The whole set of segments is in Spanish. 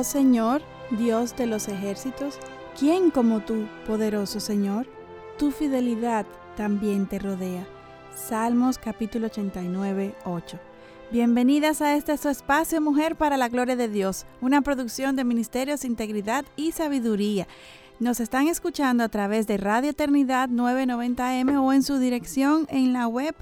Oh Señor, Dios de los ejércitos, ¿quién como tú, poderoso Señor? Tu fidelidad también te rodea. Salmos capítulo 89, 8. Bienvenidas a este su espacio Mujer para la Gloria de Dios, una producción de Ministerios Integridad y Sabiduría. Nos están escuchando a través de Radio Eternidad 990M o en su dirección en la web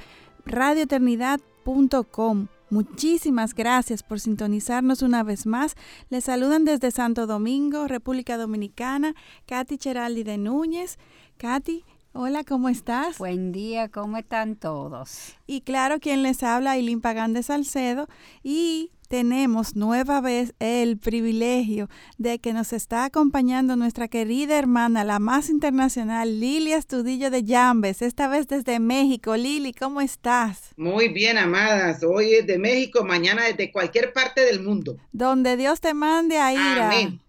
radioeternidad.com. Muchísimas gracias por sintonizarnos una vez más. Les saludan desde Santo Domingo, República Dominicana, Katy Cheraldi de Núñez. Katy, hola, ¿cómo estás? Buen día, ¿cómo están todos? Y claro, quien les habla, Ailín Pagán de Salcedo. Y tenemos nueva vez el privilegio de que nos está acompañando nuestra querida hermana, la más internacional, Lili Astudillo de Llambes, esta vez desde México. Lili, ¿cómo estás? Muy bien, amadas. Hoy es de México, mañana desde cualquier parte del mundo. Donde Dios te mande a ir. Amén.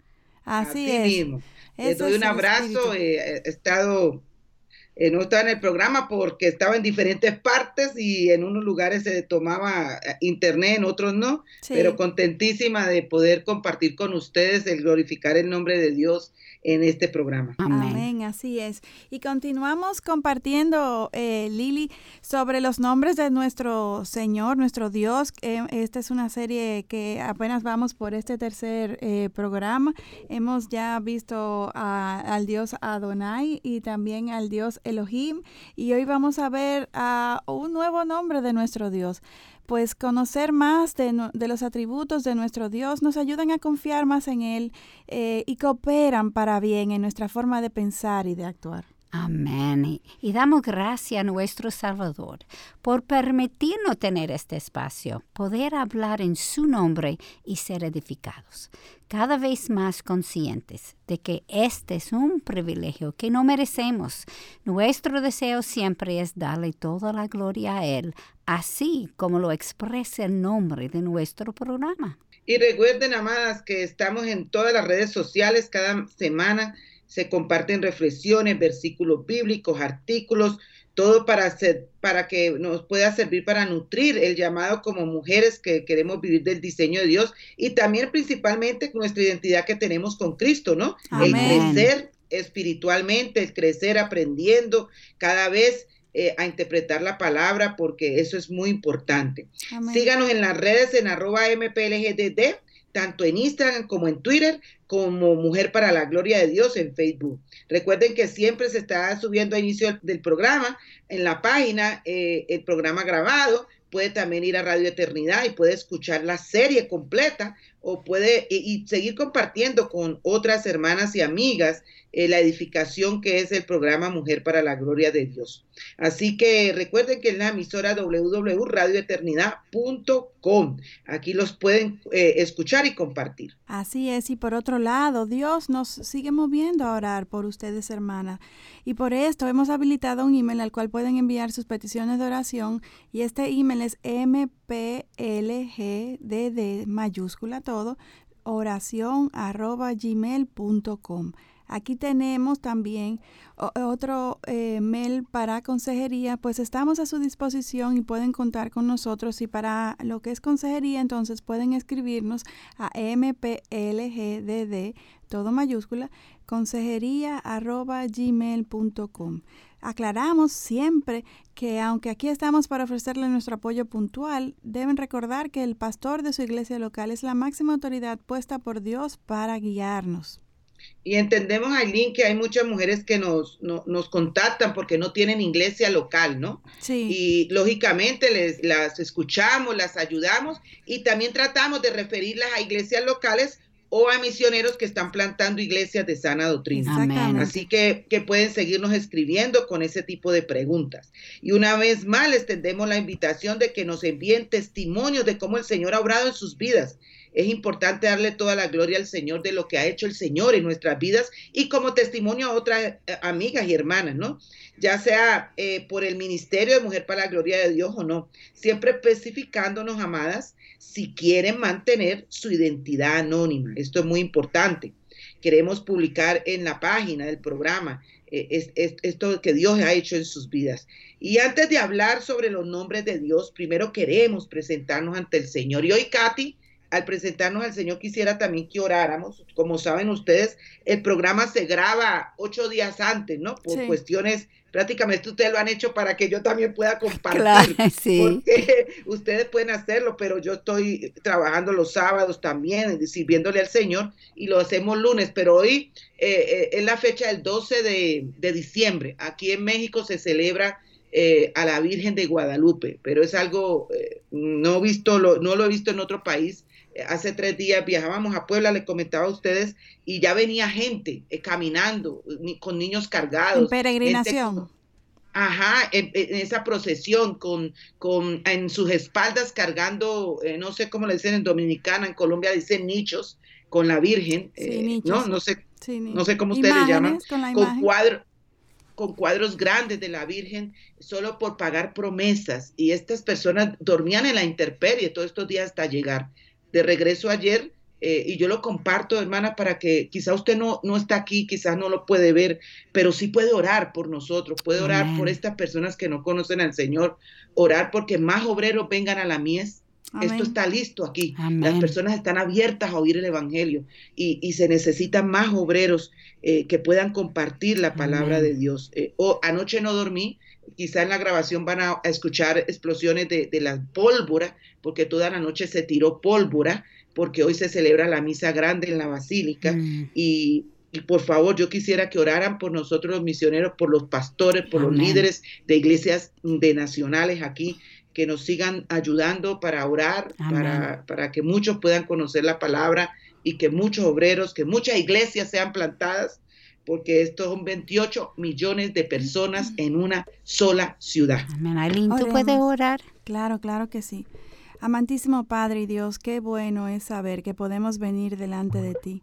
Así, es. Mismo. Les doy un abrazo. he estado eh, no estaba en el programa porque estaba en diferentes partes y en unos lugares se tomaba eh, internet, en otros no, pero contentísima de poder compartir con ustedes el glorificar el nombre de Dios en este programa. Amén, así es. Y continuamos compartiendo, eh, Lili, sobre los nombres de nuestro Señor, nuestro Dios. esta es una serie que apenas vamos por este tercer programa. Hemos ya visto al Dios Adonai y también al Dios Elohim y hoy vamos a ver a un nuevo nombre de nuestro Dios. Pues conocer más de, los atributos de nuestro Dios nos ayudan a confiar más en Él eh, y cooperan para bien en nuestra forma de pensar y de actuar. Amén. Y damos gracias a nuestro Salvador por permitirnos tener este espacio, poder hablar en su nombre y ser edificados, cada vez más conscientes de que este es un privilegio que no merecemos. Nuestro deseo siempre es darle toda la gloria a Él, así como lo expresa el nombre de nuestro programa. Y recuerden, amadas, que estamos en todas las redes sociales cada semana se comparten reflexiones, versículos bíblicos, artículos, todo para, hacer, para que nos pueda servir para nutrir el llamado como mujeres que queremos vivir del diseño de Dios y también principalmente nuestra identidad que tenemos con Cristo, ¿no? El crecer espiritualmente, el crecer aprendiendo cada vez eh, a interpretar la palabra porque eso es muy importante. Síganos en las redes en arroba mplgdd tanto en Instagram como en Twitter, como Mujer para la Gloria de Dios en Facebook. Recuerden que siempre se está subiendo a inicio del programa en la página eh, el programa grabado. Puede también ir a Radio Eternidad y puede escuchar la serie completa o puede y, seguir compartiendo con otras hermanas y amigas eh, la edificación que es el programa Mujer para la Gloria de Dios. Así que recuerden que en la emisora www.radioeternidad.com aquí los pueden eh, escuchar y compartir. Así es, y por otro lado, Dios nos sigue moviendo a orar por ustedes, hermanas. Y por esto hemos habilitado un email al cual pueden enviar sus peticiones de oración y este email es mplgdd mayúscula todo oración arroba gmail.com. Aquí tenemos también otro eh, mail para consejería, pues estamos a su disposición y pueden contar con nosotros. Y para lo que es consejería, entonces pueden escribirnos a mplgdd, todo mayúscula, consejería arroba gmail.com. Aclaramos siempre que aunque aquí estamos para ofrecerle nuestro apoyo puntual, deben recordar que el pastor de su iglesia local es la máxima autoridad puesta por Dios para guiarnos. Y entendemos, Aileen, que hay muchas mujeres que nos, nos contactan porque no tienen iglesia local, ¿no? Sí. Y lógicamente les, las escuchamos, las ayudamos y también tratamos de referirlas a iglesias locales o a misioneros que están plantando iglesias de sana doctrina. Así que, que pueden seguirnos escribiendo con ese tipo de preguntas. Y una vez más les tendemos la invitación de que nos envíen testimonios de cómo el Señor ha obrado en sus vidas es importante darle toda la gloria al Señor de lo que ha hecho el Señor en nuestras vidas y como testimonio a otras eh, amigas y hermanas, ¿no? Ya sea eh, por el ministerio de Mujer para la Gloria de Dios o no. Siempre especificándonos, amadas, si quieren mantener su identidad anónima. Esto es muy importante. Queremos publicar en la página del programa eh, esto que Dios ha hecho en sus vidas. Y antes de hablar sobre los nombres de Dios, primero queremos presentarnos ante el Señor. Y hoy, Katy, al presentarnos al Señor quisiera también que oráramos. Como saben ustedes, el programa se graba ocho días antes, ¿no? Por cuestiones, prácticamente ustedes lo han hecho para que yo también pueda compartir. Claro, sí. Porque ustedes pueden hacerlo, pero yo estoy trabajando los sábados también, sirviéndole al Señor, y lo hacemos lunes. Pero hoy eh, eh, es la fecha del 12 de, diciembre. Aquí en México se celebra eh, a la Virgen de Guadalupe, pero es algo no visto, lo, no lo he visto en otro país hace tres días viajábamos a Puebla, le comentaba a ustedes, y ya venía gente eh, caminando, con niños cargados. En peregrinación. ajá, en, esa procesión, con, con, en sus espaldas cargando, eh, no sé cómo le dicen en Dominicana, en Colombia dicen nichos, con la Virgen, eh, no, no sé, no sé cómo ustedes le llaman, con, cuadros con cuadros grandes de la Virgen solo por pagar promesas y estas personas dormían en la intemperie todos estos días hasta llegar de regreso ayer eh, y yo lo comparto, hermana, para que quizá usted no, no está aquí, quizás no lo puede ver, pero sí puede orar por nosotros, puede orar por estas personas que no conocen al Señor, orar porque más obreros vengan a la mies. Esto está listo aquí. Las personas están abiertas a oír el Evangelio y, y se necesitan más obreros eh, que puedan compartir la palabra de Dios. Eh, anoche no dormí, quizá en la grabación van a, escuchar explosiones de, de, la pólvora, porque toda la noche se tiró pólvora, porque hoy se celebra la misa grande en la basílica. Mm. y, por favor yo quisiera que oraran por nosotros los misioneros, por los pastores, por los líderes de iglesias de nacionales aquí, que nos sigan ayudando para orar, para, para que muchos puedan conocer la palabra y que muchos obreros, que muchas iglesias sean plantadas porque estos son 28 millones de personas en una sola ciudad. Amén. ¿tú puedes orar? Claro, claro que sí. Amantísimo Padre y Dios, qué bueno es saber que podemos venir delante de ti.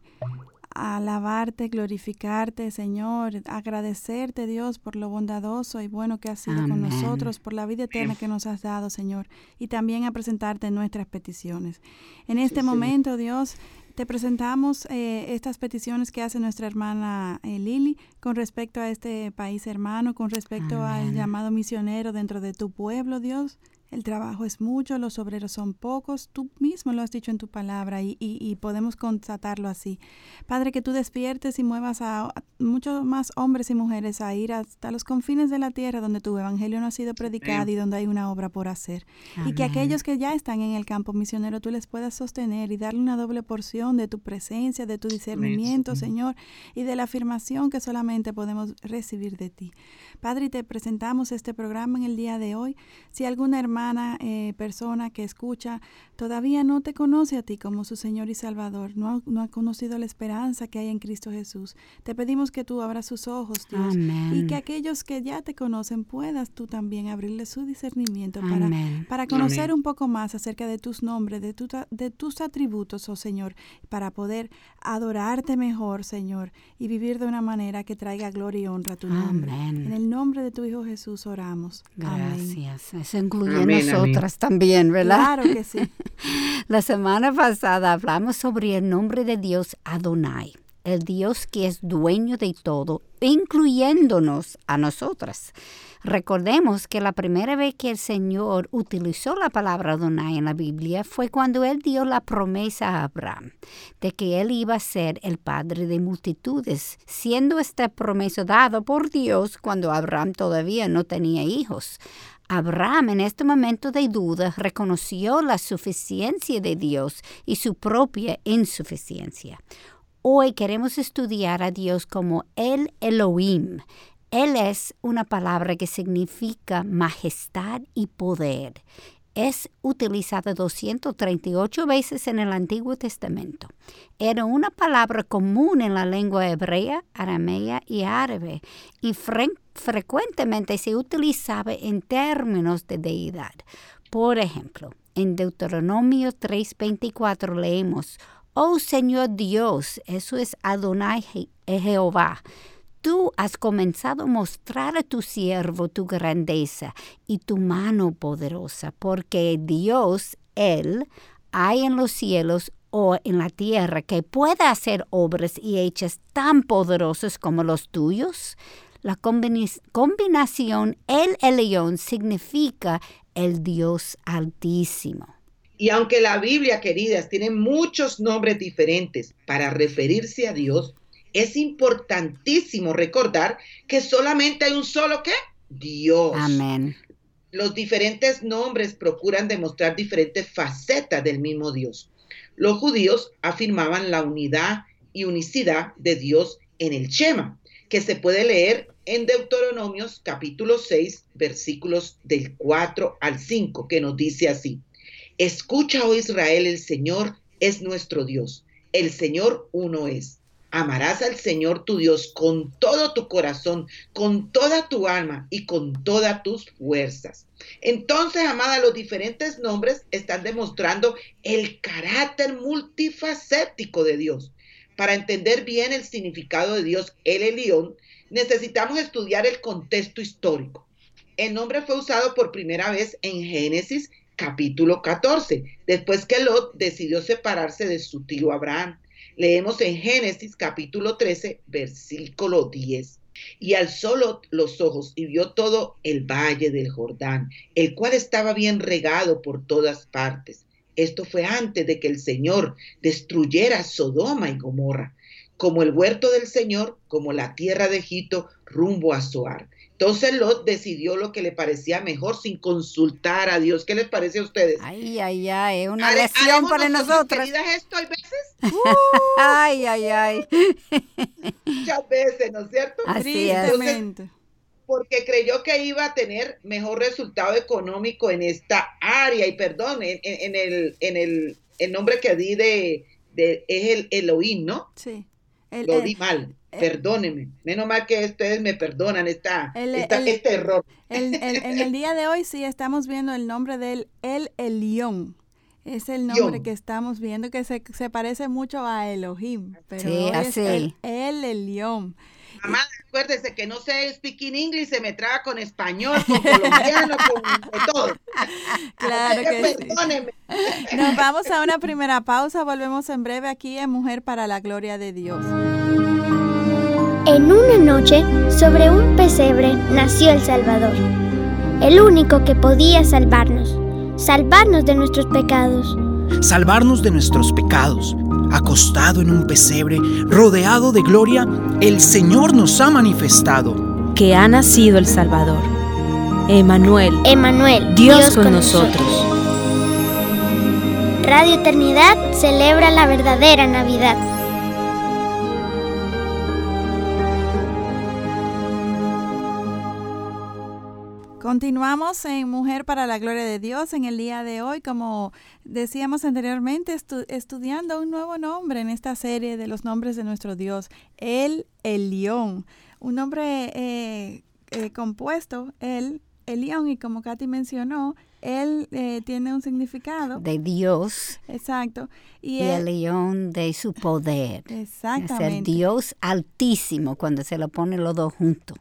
Alabarte, glorificarte, Señor, agradecerte, Dios, por lo bondadoso y bueno que has sido con nosotros, por la vida eterna que nos has dado, Señor, y también a presentarte nuestras peticiones. En este momento, Dios, te presentamos eh, estas peticiones que hace nuestra hermana eh, Lili con respecto a este país hermano, con respecto al llamado misionero dentro de tu pueblo, Dios. El trabajo es mucho, los obreros son pocos, tú mismo lo has dicho en tu palabra y, y, podemos constatarlo así. Padre, que tú despiertes y muevas a, muchos más hombres y mujeres a ir hasta los confines de la tierra donde tu evangelio no ha sido predicado y donde hay una obra por hacer. Y que aquellos que ya están en el campo misionero tú les puedas sostener y darle una doble porción de tu presencia, de tu discernimiento, Señor, y de la afirmación que solamente podemos recibir de ti. Padre, te presentamos este programa en el día de hoy. Si alguna hermana eh, persona que escucha todavía no te conoce a ti como su Señor y Salvador, no ha, no ha conocido la esperanza que hay en Cristo Jesús, te pedimos que tú abras sus ojos, Dios, y que aquellos que ya te conocen puedas tú también abrirle su discernimiento para, para conocer un poco más acerca de tus nombres, de, tu, de tus atributos, oh Señor, para poder adorarte mejor, Señor, y vivir de una manera que traiga gloria y honra a tu nombre. En el nombre de tu Hijo Jesús oramos. Gracias. Eso incluye nosotras también, ¿verdad? Claro que sí. La semana pasada hablamos sobre el nombre de Dios Adonai, el Dios que es dueño de todo, incluyéndonos a nosotras. Recordemos que la primera vez que el Señor utilizó la palabra Adonai en la Biblia fue cuando Él dio la promesa a Abraham de que Él iba a ser el padre de multitudes, siendo esta promesa dada por Dios cuando Abraham todavía no tenía hijos. Abraham en este momento de duda reconoció la suficiencia de Dios y su propia insuficiencia. Hoy queremos estudiar a Dios como el Elohim. Él es una palabra que significa majestad y poder. Es utilizada 238 veces en el Antiguo Testamento. Era una palabra común en la lengua hebrea, aramea y árabe y frecuentemente se utilizaba en términos de deidad. Por ejemplo, en Deuteronomio 3:24 leemos, Oh Señor Dios, eso es Adonai Jehová tú has comenzado a mostrar a tu siervo tu grandeza y tu mano poderosa, porque Dios, Él, hay en los cielos o en la tierra que pueda hacer obras y hechas tan poderosas como los tuyos. La combinación El Elión significa el Dios Altísimo. Y aunque la Biblia, queridas, tiene muchos nombres diferentes para referirse a Dios, es importantísimo recordar que solamente hay un solo qué? Dios. Amén. Los diferentes nombres procuran demostrar diferentes facetas del mismo Dios. Los judíos afirmaban la unidad y unicidad de Dios en el Shema, que se puede leer en Deuteronomios capítulo 6, versículos del 4 al 5, que nos dice así. Escucha, oh Israel, el Señor es nuestro Dios. El Señor uno es. Amarás al Señor tu Dios con todo tu corazón, con toda tu alma y con todas tus fuerzas. Entonces, amada, los diferentes nombres están demostrando el carácter multifacético de Dios. Para entender bien el significado de Dios, el Elión, necesitamos estudiar el contexto histórico. El nombre fue usado por primera vez en Génesis capítulo 14, después que Lot decidió separarse de su tío Abraham. Leemos en Génesis capítulo 13, versículo 10. Y alzó los ojos y vio todo el valle del Jordán, el cual estaba bien regado por todas partes. Esto fue antes de que el Señor destruyera Sodoma y Gomorra, como el huerto del Señor, como la tierra de Egipto, rumbo a Zoar. Entonces Lot decidió lo que le parecía mejor sin consultar a Dios. ¿Qué les parece a ustedes? Ay, ay, ay, una lección para nosotros. esto hay veces? ay, ay, ay. Muchas veces, ¿no es cierto? Así es. porque creyó que iba a tener mejor resultado económico en esta área. Y perdón, en, el, en el, el nombre que di de, de es el Elohim, ¿no? Sí. lo di mal. Eh, perdóneme. Menos mal que ustedes me perdonan esta, este error. en el día de hoy sí estamos viendo el nombre del El Elión. Es el nombre que estamos viendo que se, parece mucho a Elohim. Pero sí, así. Es el, Elión. Mamá, acuérdese que no sé speaking English, se me traba con español, con colombiano, con, todo. Claro que, sí. Nos vamos a una primera pausa, volvemos en breve aquí en Mujer para la Gloria de Dios. En una noche, sobre un pesebre, nació el Salvador, el único que podía salvarnos, salvarnos de nuestros pecados. Salvarnos de nuestros pecados. Acostado en un pesebre, rodeado de gloria, el Señor nos ha manifestado. Que ha nacido el Salvador. Emanuel. Emanuel. Dios, con, nosotros. Radio Eternidad celebra la verdadera Navidad. Continuamos en Mujer para la Gloria de Dios en el día de hoy, como decíamos anteriormente, estudiando un nuevo nombre en esta serie de los nombres de nuestro Dios, el Elión, un nombre eh, eh, compuesto, el Elión, y como Katy mencionó, él eh, tiene un significado. De Dios. Exacto. Y, el león de su poder. Exactamente. Es el Dios altísimo cuando se lo pone los dos juntos.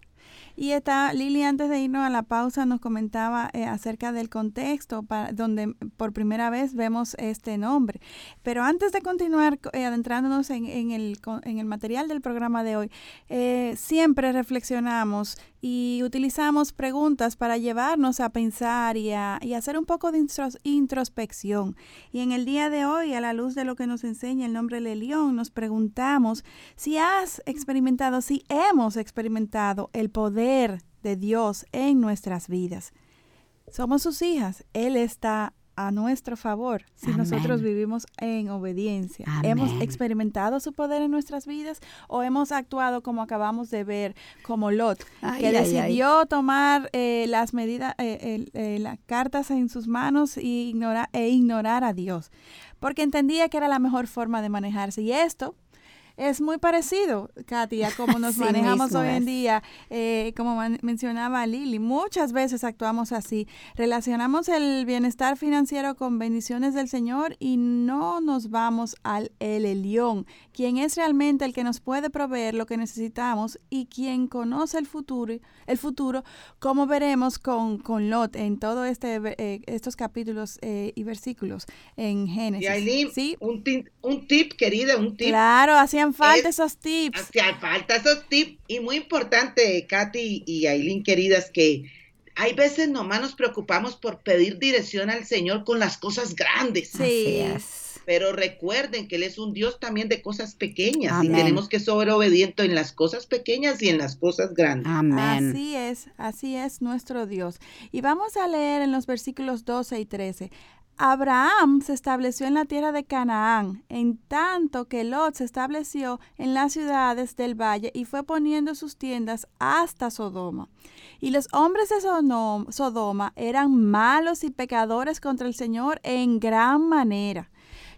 Y está Lili, antes de irnos a la pausa, nos comentaba eh, acerca del contexto para, donde por primera vez vemos este nombre. Pero antes de continuar eh, adentrándonos en, en, el, en el material del programa de hoy, eh, siempre reflexionamos y utilizamos preguntas para llevarnos a pensar y a, y hacer un poco de introspección. Y en el día de hoy, a la luz de lo que nos enseña el nombre de León, nos preguntamos si has experimentado, si hemos experimentado el poder de Dios en nuestras vidas. Somos sus hijas, Él está a nuestro favor si nosotros vivimos en obediencia. ¿Hemos experimentado su poder en nuestras vidas o hemos actuado como acabamos de ver, como Lot, que decidió tomar eh, las medidas, eh, eh, las cartas en sus manos e ignorar, e ignorar a Dios? Porque entendía que era la mejor forma de manejarse. Y esto es muy parecido, Katia, como nos manejamos hoy en día, eh, como mencionaba Lili. Muchas veces actuamos así. Relacionamos el bienestar financiero con bendiciones del Señor y no nos vamos al el Elión, quien es realmente el que nos puede proveer lo que necesitamos y quien conoce el futuro, el futuro como veremos con, con Lot en todos este, eh, estos capítulos eh, y versículos en Génesis. Y ¿Sí? un, tip, un tip, querida, un tip. Claro, así falta esos tips. Hacían falta esos tips. Y muy importante, Katy y Aileen, queridas, que hay veces nomás nos preocupamos por pedir dirección al Señor con las cosas grandes. Sí. Pero recuerden que Él es un Dios también de cosas pequeñas y tenemos que ser obedientes en las cosas pequeñas y en las cosas grandes. Amén. Así es, así es nuestro Dios. Y vamos a leer en los versículos 12 y 13. Abraham se estableció en la tierra de Canaán, en tanto que Lot se estableció en las ciudades del valle y fue poniendo sus tiendas hasta Sodoma. Y los hombres de Sodoma eran malos y pecadores contra el Señor en gran manera.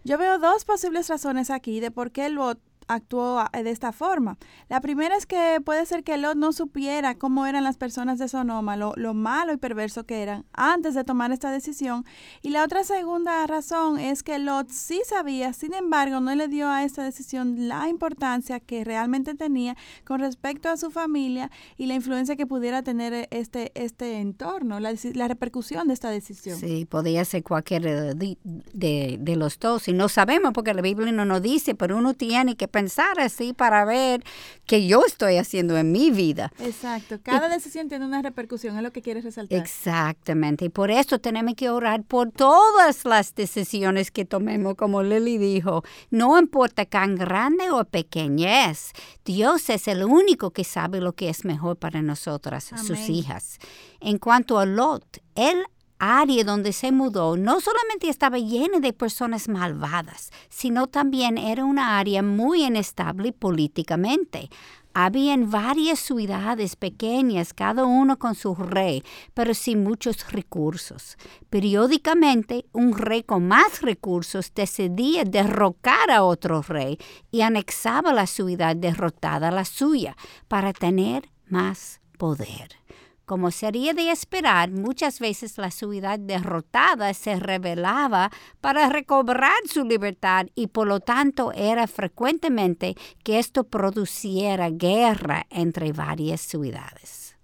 Yo veo dos posibles razones aquí de por qué Lot actuó ah, de esta forma. La primera es que puede ser que Lot no supiera cómo eran las personas de Sonoma, lo, lo, malo y perverso que eran antes de tomar esta decisión. Y la otra segunda razón es que Lot sí sabía, sin embargo, no le dio a esta decisión la importancia que realmente tenía con respecto a su familia y la influencia que pudiera tener este, este entorno, la, la repercusión de esta decisión. Sí, podía ser cualquiera de, de, de los dos. Y no sabemos porque la Biblia no nos dice, pero uno tiene que pensar así para ver qué yo estoy haciendo en mi vida. Exacto. Cada decisión tiene una repercusión, es lo que quieres resaltar. Exactamente. Y por eso tenemos que orar por todas las decisiones que tomemos, como Lily dijo. No importa cuán grande o pequeña es, Dios es el único que sabe lo que es mejor para nosotras, sus hijas. En cuanto a Lot, él área donde se mudó no solamente estaba llena de personas malvadas, sino también era una área muy inestable políticamente. Habían varias ciudades pequeñas, cada uno con su rey, pero sin muchos recursos. Periódicamente, un rey con más recursos decidía derrocar a otro rey y anexaba la ciudad derrotada a la suya para tener más poder. Como sería de esperar, muchas veces la ciudad derrotada se rebelaba para recobrar su libertad y por lo tanto era frecuentemente que esto produciera guerra entre varias ciudades.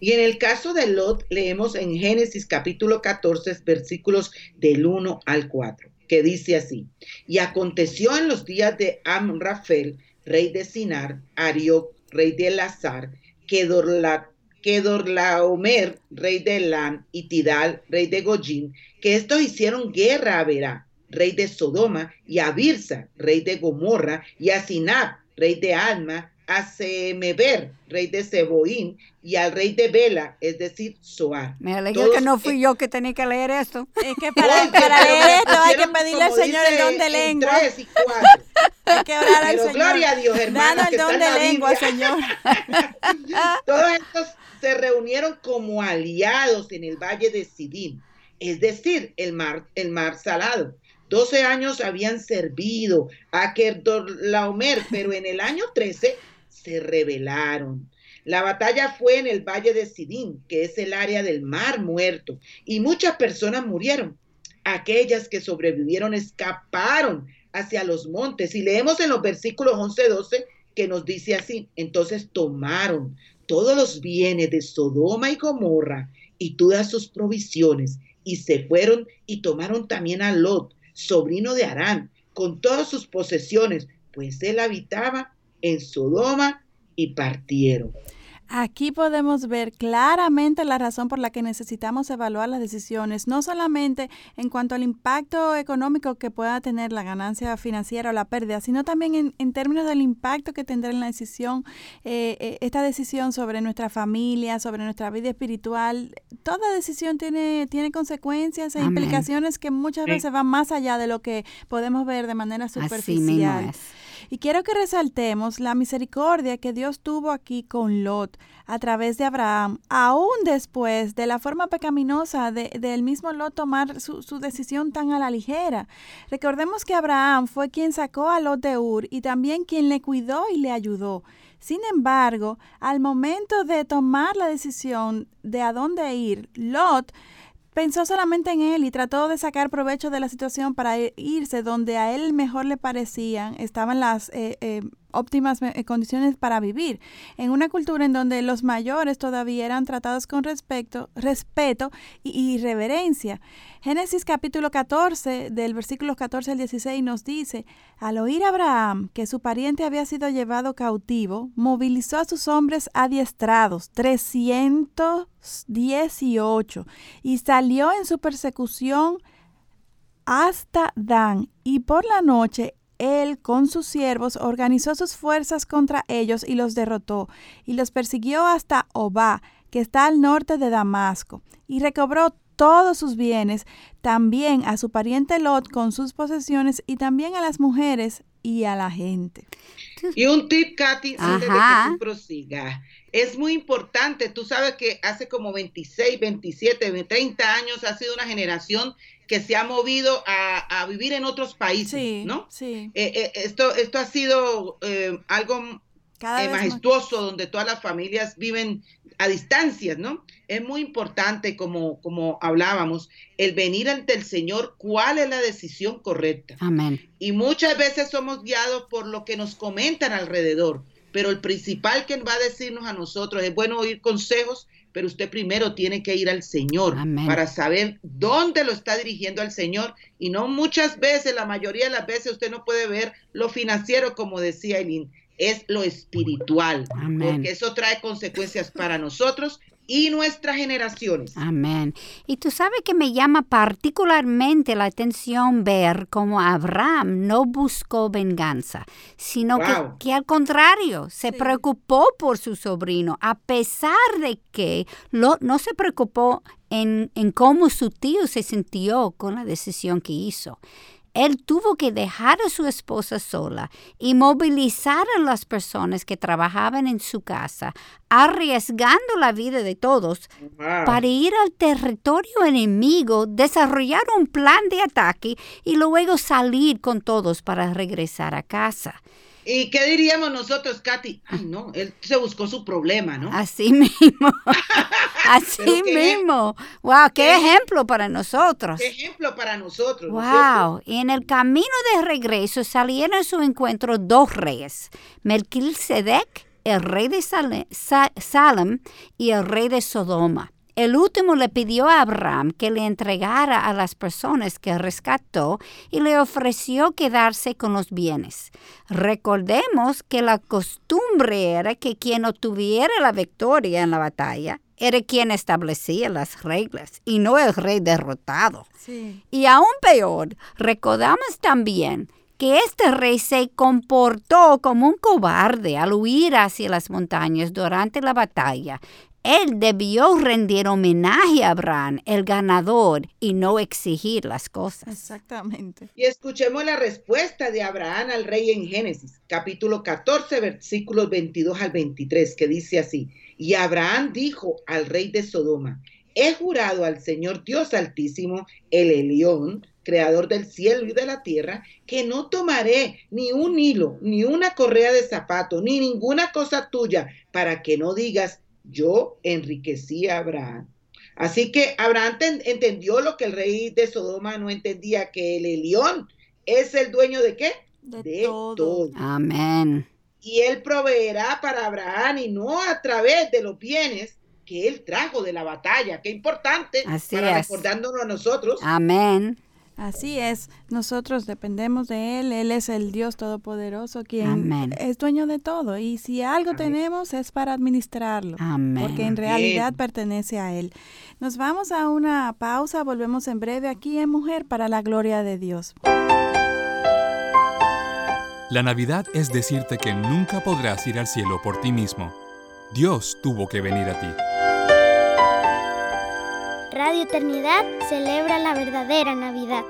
Y en el caso de Lot, leemos en Génesis capítulo 14, versículos del 1 al 4, que dice así, y aconteció en los días de Amrafel, rey de Sinar, Arioc, rey de Elazar, que Dorlat que Dorlaomer, rey de Elam, y Tidal, rey de Gojim, que estos hicieron guerra a Berá, rey de Sodoma, y a Birsa, rey de Gomorra, y a Sinab, rey de Alma, a Semeber, rey de Seboín, y al rey de Bela, es decir, Soar. Me alegro que no fui yo que tenía que leer esto. Es que para, leer esto hay que pedirle al Señor el don de lengua. Tres y cuatro. Hay que orar al Señor. gloria a Dios, hermano. el don de lengua, Señor. Todos estos se reunieron como aliados en el valle de Sidim, es decir, el mar, el mar salado. Doce años habían servido a Kerdorlaomer, pero en el año 13 se rebelaron. La batalla fue en el valle de Sidim, que es el área del mar muerto, y muchas personas murieron. Aquellas que sobrevivieron escaparon hacia los montes. Y leemos en los versículos 11-12 que nos dice así, entonces tomaron todos los bienes de Sodoma y Gomorra y todas sus provisiones, y se fueron y tomaron también a Lot, sobrino de Arán, con todas sus posesiones, pues él habitaba en Sodoma y partieron. Aquí podemos ver claramente la razón por la que necesitamos evaluar las decisiones, no solamente en cuanto al impacto económico que pueda tener la ganancia financiera o la pérdida, sino también en, términos del impacto que tendrá en la decisión, eh, eh, esta decisión sobre nuestra familia, sobre nuestra vida espiritual. Toda decisión tiene, tiene consecuencias e implicaciones que muchas veces van más allá de lo que podemos ver de manera superficial. Y quiero que resaltemos la misericordia que Dios tuvo aquí con Lot a través de Abraham, aún después de la forma pecaminosa del mismo Lot tomar su, su, decisión tan a la ligera. Recordemos que Abraham fue quien sacó a Lot de Ur y también quien le cuidó y le ayudó. Sin embargo, al momento de tomar la decisión de a dónde ir, Lot pensó solamente en él y trató de sacar provecho de la situación para irse donde a él mejor le parecían, estaban las eh, eh, óptimas eh, condiciones para vivir. En una cultura en donde los mayores todavía eran tratados con respeto, respeto y, reverencia. Génesis capítulo 14, del versículo 14 al 16, nos dice, al oír Abraham que su pariente había sido llevado cautivo, movilizó a sus hombres adiestrados, 318, y salió en su persecución hasta Dan, y por la noche él con sus siervos organizó sus fuerzas contra ellos y los derrotó, y los persiguió hasta Obá, que está al norte de Damasco, y recobró todos sus bienes, también a su pariente Lot con sus posesiones, y también a las mujeres y a la gente. Y un tip, Katy, antes de que tú prosigas. Es muy importante, tú sabes que hace como 26, 27, 30 años ha sido una generación que se ha movido a, vivir en otros países, ¿no? Sí. Eh, eh, esto, esto ha sido eh, algo majestuoso donde todas las familias viven a distancias, ¿no? Es muy importante, como, como hablábamos, el venir ante el Señor, cuál es la decisión correcta. Amén. Y muchas veces somos guiados por lo que nos comentan alrededor, pero el principal que va a decirnos a nosotros es bueno oír consejos, pero usted primero tiene que ir al Señor para saber dónde lo está dirigiendo al Señor. Y no muchas veces, la mayoría de las veces usted no puede ver lo financiero como decía Eileen, es lo espiritual, porque eso trae consecuencias para nosotros y nuestras generaciones. Amén. Y tú sabes que me llama particularmente la atención ver cómo Abraham no buscó venganza, sino que, al contrario, se preocupó por su sobrino, a pesar de que lo, no se preocupó en, en cómo su tío se sintió con la decisión que hizo él tuvo que dejar a su esposa sola y movilizar a las personas que trabajaban en su casa, arriesgando la vida de todos para ir al territorio enemigo, desarrollar un plan de ataque y luego salir con todos para regresar a casa. ¿Y qué diríamos nosotros, Katy? Ay, no, él se buscó su problema, ¿no? Así mismo. Así mismo. Wow, qué, ejemplo para nosotros. Qué ejemplo para nosotros. Wow. y en el camino de regreso salieron a su encuentro dos reyes, Melquisedec, el rey de Salem, y el rey de Sodoma. El último le pidió a Abraham que le entregara a las personas que rescató y le ofreció quedarse con los bienes. Recordemos que la costumbre era que quien obtuviera la victoria en la batalla era quien establecía las reglas y no el rey derrotado. Y aún peor, recordamos también que este rey se comportó como un cobarde al huir hacia las montañas durante la batalla él debió rendir homenaje a Abraham, el ganador, y no exigir las cosas. Exactamente. Y escuchemos la respuesta de Abraham al rey en Génesis, capítulo 14, versículos 22 al 23, que dice así, y Abraham dijo al rey de Sodoma, he jurado al Señor Dios Altísimo, el Elión, creador del cielo y de la tierra, que no tomaré ni un hilo, ni una correa de zapato, ni ninguna cosa tuya, para que no digas, yo enriquecí a Abraham. Así que Abraham entendió lo que el rey de Sodoma no entendía, que el Elión es el dueño de qué? De, todo. Amén. Y él proveerá para Abraham y no a través de los bienes que él trajo de la batalla. Qué importante Así para recordándonos a nosotros. Amén. Así es, nosotros dependemos de Él, Él es el Dios Todopoderoso quien es dueño de todo y si algo tenemos es para administrarlo, porque en realidad pertenece a Él. Nos vamos a una pausa, volvemos en breve aquí en Mujer para la Gloria de Dios. La Navidad es decirte que nunca podrás ir al cielo por ti mismo. Dios tuvo que venir a ti. Radio Eternidad celebra la verdadera Navidad.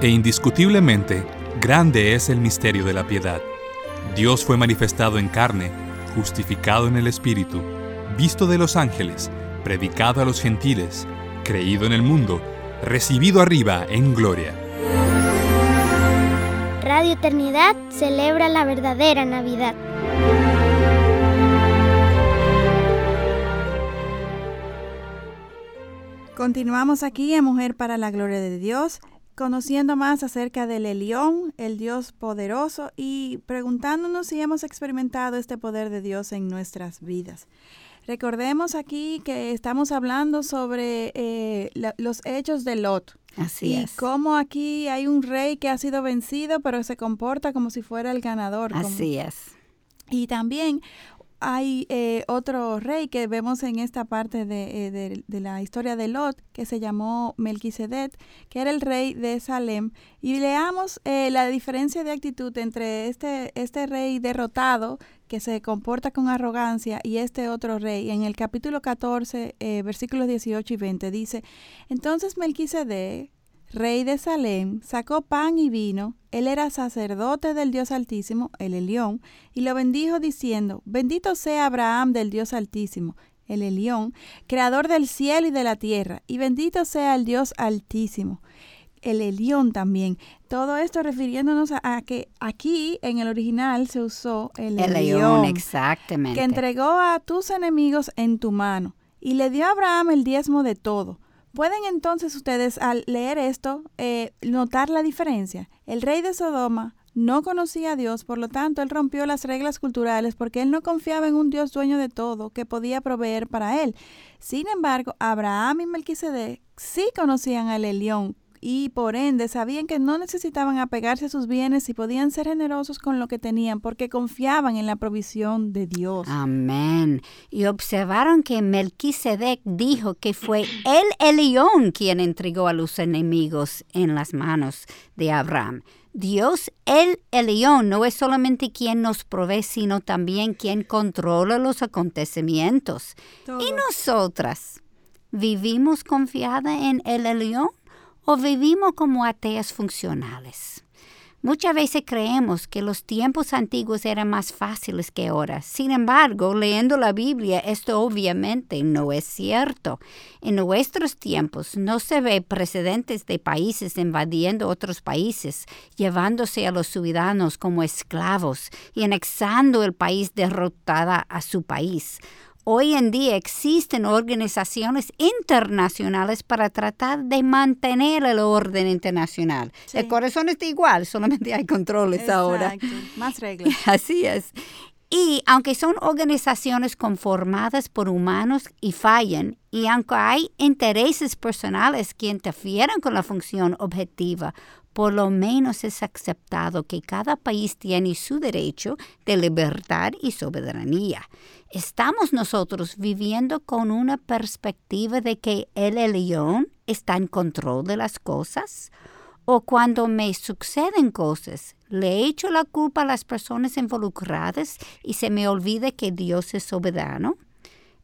E indiscutiblemente, grande es el misterio de la piedad. Dios fue manifestado en carne, justificado en el Espíritu, visto de los ángeles, predicado a los gentiles, creído en el mundo, recibido arriba en gloria. Radio Eternidad celebra la verdadera Navidad. Continuamos aquí en Mujer para la Gloria de Dios, conociendo más acerca del Elión, el Dios poderoso, y preguntándonos si hemos experimentado este poder de Dios en nuestras vidas. Recordemos aquí que estamos hablando sobre eh, los hechos de Lot. Así y cómo aquí hay un rey que ha sido vencido, pero se comporta como si fuera el ganador. Así es. Y también hay eh, otro rey que vemos en esta parte eh, de, de, la historia de Lot, que se llamó Melquisedec, que era el rey de Salem. Y leamos eh, la diferencia de actitud entre este, este rey derrotado, que se comporta con arrogancia, y este otro rey. En el capítulo 14, versículos 18 y 20, dice, entonces Melquisedec, rey de Salem, sacó pan y vino, él era sacerdote del Dios Altísimo, el Elión, y lo bendijo diciendo, bendito sea Abraham del Dios Altísimo, el Elión, creador del cielo y de la tierra, y bendito sea el Dios Altísimo, el Elión también. Todo esto refiriéndonos a, que aquí en el original se usó el, el Elión, exactamente. que entregó a tus enemigos en tu mano, y le dio a Abraham el diezmo de todo. Pueden entonces ustedes al leer esto eh, notar la diferencia. El rey de Sodoma no conocía a Dios, por lo tanto él rompió las reglas culturales porque él no confiaba en un Dios dueño de todo que podía proveer para él. Sin embargo, Abraham y Melquisedec sí conocían al Elión y por ende sabían que no necesitaban apegarse a sus bienes y podían ser generosos con lo que tenían porque confiaban en la provisión de Dios. Amén. Y observaron que Melquisedec dijo que fue él el león quien entregó a los enemigos en las manos de Abraham. Dios, el león, no es solamente quien nos provee, sino también quien controla los acontecimientos. ¿Y nosotras? ¿Vivimos confiada en el león? O vivimos como ateas funcionales. Muchas veces creemos que los tiempos antiguos eran más fáciles que ahora. Sin embargo, leyendo la Biblia, esto obviamente no es cierto. En nuestros tiempos no se ve precedentes de países invadiendo otros países, llevándose a los ciudadanos como esclavos y anexando el país derrotada a su país. Hoy en día existen organizaciones internacionales para tratar de mantener el orden internacional. El corazón está igual, solamente hay controles ahora. Más reglas. Así es. Y aunque son organizaciones conformadas por humanos y fallan, y aunque hay intereses personales que interfieren con la función objetiva, por lo menos es aceptado que cada país tiene su derecho de libertad y soberanía. ¿Estamos nosotros viviendo con una perspectiva de que el león está en control de las cosas? ¿O cuando me suceden cosas, le echo la culpa a las personas involucradas y se me olvida que Dios es soberano?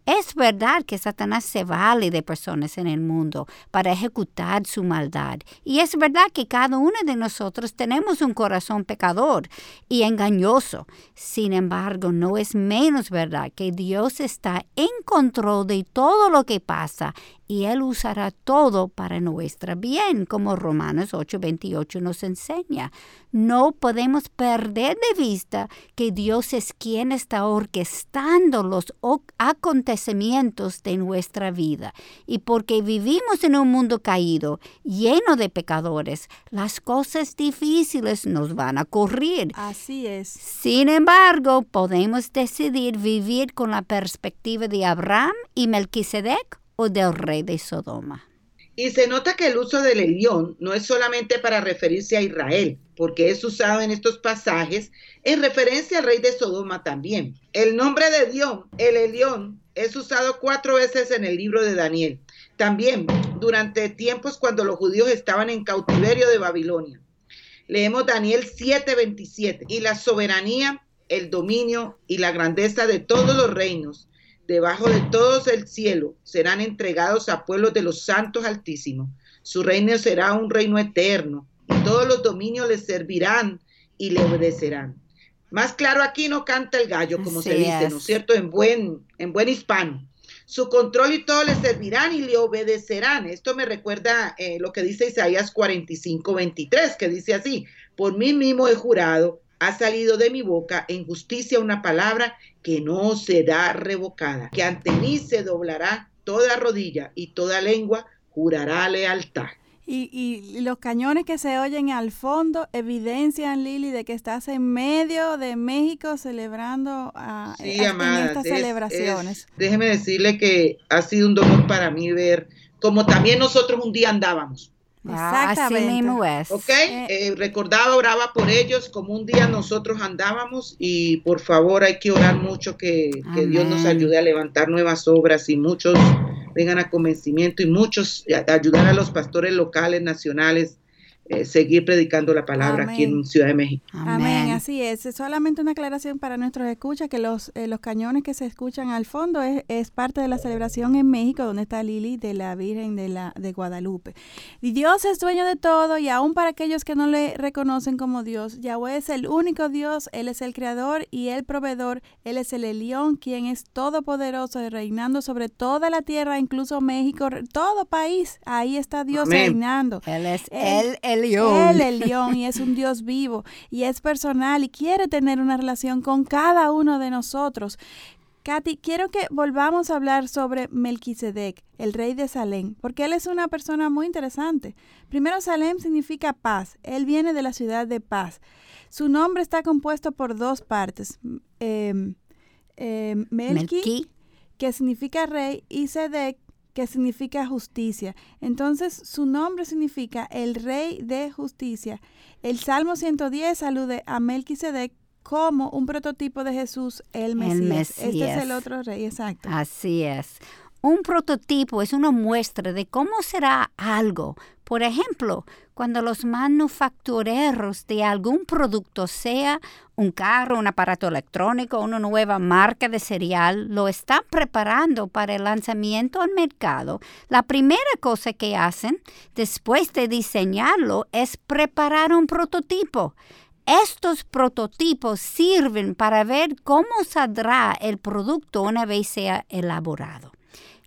Es verdad que Satanás se vale de personas en el mundo para ejecutar su maldad. Y es verdad que cada uno de nosotros tenemos un corazón pecador y engañoso. Sin embargo, no es menos verdad que Dios está en control de todo lo que pasa y Él usará todo para nuestro bien, como Romanos 8:28 nos enseña. No podemos perder de vista que Dios es quien está orquestando los acontecimientos de nuestra vida. Y porque vivimos en un mundo caído, lleno de pecadores, las cosas difíciles nos van a ocurrir. Así es. Sin embargo, podemos decidir vivir con la perspectiva de Abraham y Melquisedec o del rey de Sodoma. Y se nota que el uso del Elión no es solamente para referirse a Israel, porque es usado en estos pasajes en referencia al rey de Sodoma también. El nombre de Dios, el Elión, es usado cuatro veces en el libro de Daniel. También durante tiempos cuando los judíos estaban en cautiverio de Babilonia. Leemos Daniel 7:27. Y la soberanía, el dominio y la grandeza de todos los reinos debajo de todos el cielo serán entregados a pueblos de los santos altísimos. Su reino será un reino eterno y todos los dominios le servirán y le obedecerán. Más claro aquí no canta el gallo, como se dice, ¿no es cierto? En buen, en buen hispano. Su control y todo le servirán y le obedecerán. Esto me recuerda eh, lo que dice Isaías 45, 23, que dice así, por mí mismo he jurado ha salido de mi boca en justicia una palabra que no será revocada, que ante mí se doblará toda rodilla y toda lengua jurará lealtad. Y, y, los cañones que se oyen al fondo evidencian, Lili, de que estás en medio de México celebrando a, sí, en estas celebraciones. déjeme decirle que ha sido un dolor para mí ver como también nosotros un día andábamos. Exactamente. Así Ok, eh, eh, recordaba, oraba por ellos como un día nosotros andábamos y por favor hay que orar mucho que, que Dios nos ayude a levantar nuevas obras y muchos vengan a convencimiento y muchos ayudar a los pastores locales, nacionales, eh, seguir predicando la palabra aquí en Ciudad de México. Amén. así es. Solamente una aclaración para nuestros escuchas, que los, eh, los cañones que se escuchan al fondo es, es, parte de la celebración en México, donde está Lili de la Virgen de, la, de Guadalupe. Y Dios es dueño de todo, y aún para aquellos que no le reconocen como Dios, Yahweh es el único Dios, Él es el creador y el proveedor, Él es el Elión, quien es todopoderoso y reinando sobre toda la tierra, incluso México, todo país, ahí está Dios reinando. Él es el el Él el león y es un Dios vivo y es personal y quiere tener una relación con cada uno de nosotros. Katy, quiero que volvamos a hablar sobre Melquisedec, el rey de Salem, porque él es una persona muy interesante. Primero, Salem significa paz. Él viene de la ciudad de paz. Su nombre está compuesto por dos partes. Eh, Melqui, que significa rey, y Sedec, que significa justicia. Entonces, su nombre significa el rey de justicia. El Salmo 110 alude a Melquisedec como un prototipo de Jesús, el Mesías. Este es el otro rey, exacto. Así es. Un prototipo es una muestra de cómo será algo. Por ejemplo, cuando los manufactureros de algún producto, sea un carro, un aparato electrónico, una nueva marca de cereal, lo están preparando para el lanzamiento al mercado, la primera cosa que hacen después de diseñarlo es preparar un prototipo. Estos prototipos sirven para ver cómo saldrá el producto una vez sea elaborado.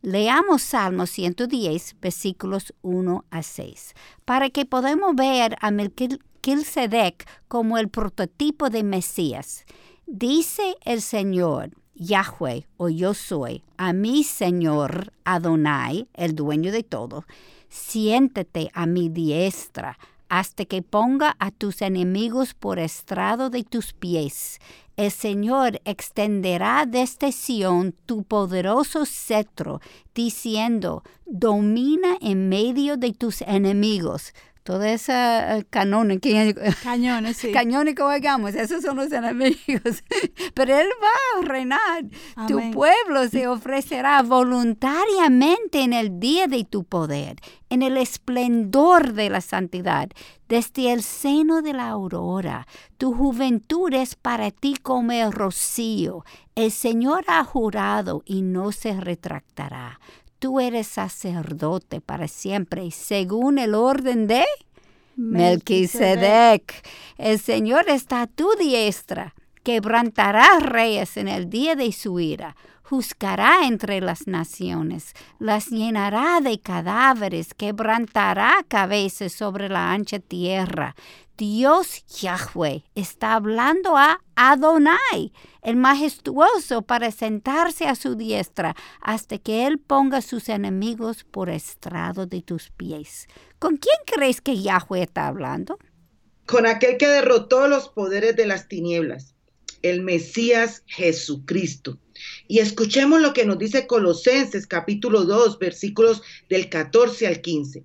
Leamos Salmo 110, versículos 1 a 6, para que podamos ver a Melquisedec como el prototipo de Mesías. Dice el Señor, Yahweh o yo soy, a mi Señor Adonai, el dueño de todo, siéntate a mi diestra hasta que ponga a tus enemigos por estrado de tus pies. El Señor extenderá desde Sión tu poderoso cetro, diciendo, domina en medio de tus enemigos toda esa eh, cañones, cañones, sí. cañones que oigamos, esos son los enemigos. Pero Él va a reinar. Tu pueblo se ofrecerá voluntariamente en el día de tu poder, en el esplendor de la santidad, desde el seno de la aurora. Tu juventud es para ti como el rocío. El Señor ha jurado y no se retractará tú eres sacerdote para siempre, según el orden de Melquisedec. El Señor está a tu diestra, quebrantará reyes en el día de su ira, juzgará entre las naciones, las llenará de cadáveres, quebrantará cabezas sobre la ancha tierra. Dios Yahweh está hablando a Adonai, el majestuoso, para sentarse a su diestra hasta que Él ponga sus enemigos por estrado de tus pies. ¿Con quién crees que Yahweh está hablando? Con aquel que derrotó los poderes de las tinieblas, el Mesías Jesucristo. Y escuchemos lo que nos dice Colosenses capítulo 2, versículos del 14 al 15.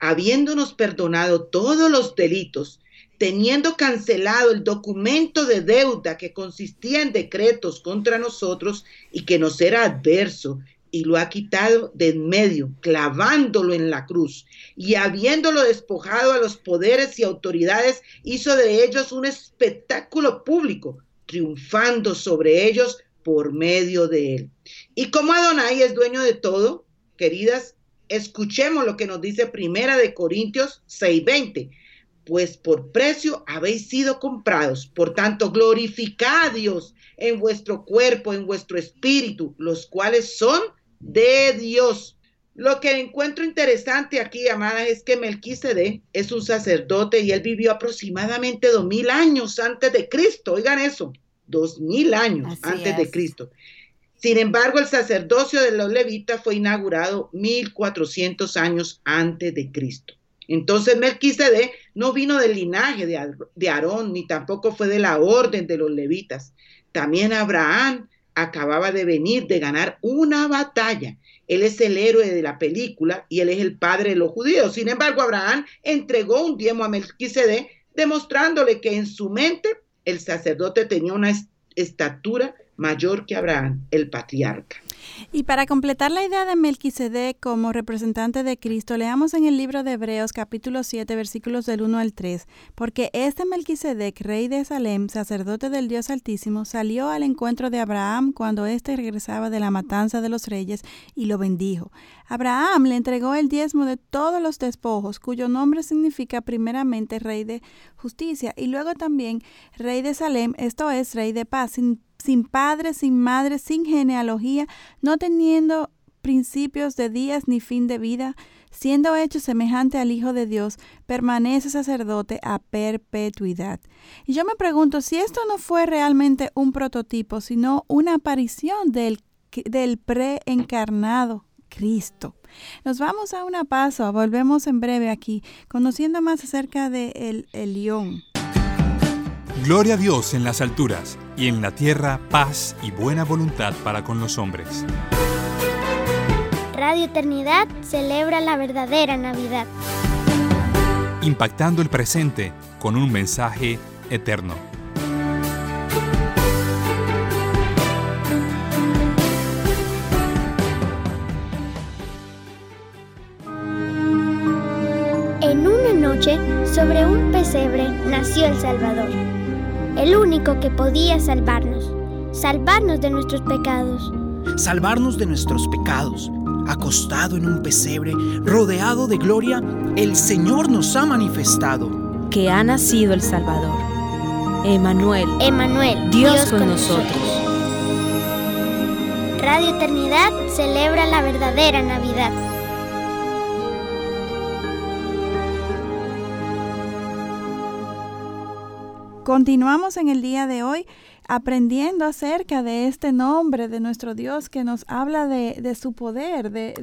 Habiéndonos perdonado todos los delitos, teniendo cancelado el documento de deuda que consistía en decretos contra nosotros y que nos era adverso, y lo ha quitado de en medio, clavándolo en la cruz, y habiéndolo despojado a los poderes y autoridades, hizo de ellos un espectáculo público, triunfando sobre ellos por medio de él. Y como Adonai es dueño de todo, queridas, escuchemos lo que nos dice Primera de Corintios 6:20 pues por precio habéis sido comprados. Por tanto, glorificad a Dios en vuestro cuerpo, en vuestro espíritu, los cuales son de Dios. Lo que encuentro interesante aquí, amadas, es que Melquisede es un sacerdote y él vivió aproximadamente dos mil años antes de Cristo. Oigan eso, dos mil años antes de Cristo. Sin embargo, el sacerdocio de los levitas fue inaugurado mil cuatrocientos años antes de Cristo. Entonces Melquisede no vino del linaje de Aarón, ni tampoco fue de la orden de los levitas. También Abraham acababa de venir de ganar una batalla. Él es el héroe de la película y él es el padre de los judíos. Sin embargo, Abraham entregó un diezmo a Melquisede, demostrándole que en su mente el sacerdote tenía una estatura mayor que Abraham, el patriarca. Y para completar la idea de Melquisedec como representante de Cristo, leamos en el libro de Hebreos capítulo 7 versículos del 1 al 3, porque este Melquisedec, rey de Salem, sacerdote del Dios Altísimo, salió al encuentro de Abraham cuando éste regresaba de la matanza de los reyes y lo bendijo. Abraham le entregó el diezmo de todos los despojos, cuyo nombre significa primeramente rey de justicia y luego también rey de Salem, esto es rey de paz, sin sin padre, sin madre, sin genealogía, no teniendo principios de días ni fin de vida, siendo hecho semejante al Hijo de Dios, permanece sacerdote a perpetuidad. Y yo me pregunto si esto no fue realmente un prototipo, sino una aparición del, del preencarnado Cristo. Nos vamos a una paso, volvemos en breve aquí, conociendo más acerca de el, el león. Gloria a Dios en las alturas y en la tierra paz y buena voluntad para con los hombres. Radio Eternidad celebra la verdadera Navidad. Impactando el presente con un mensaje eterno. En una noche, sobre un pesebre, nació el Salvador el único que podía salvarnos, salvarnos de nuestros pecados. Salvarnos de nuestros pecados. Acostado en un pesebre, rodeado de gloria, el Señor nos ha manifestado. Que ha nacido el Salvador. Emanuel. Emanuel. Dios, con, nosotros. Radio Eternidad celebra la verdadera Navidad. Continuamos en el día de hoy aprendiendo acerca de este nombre de nuestro Dios que nos habla de, su poder, de,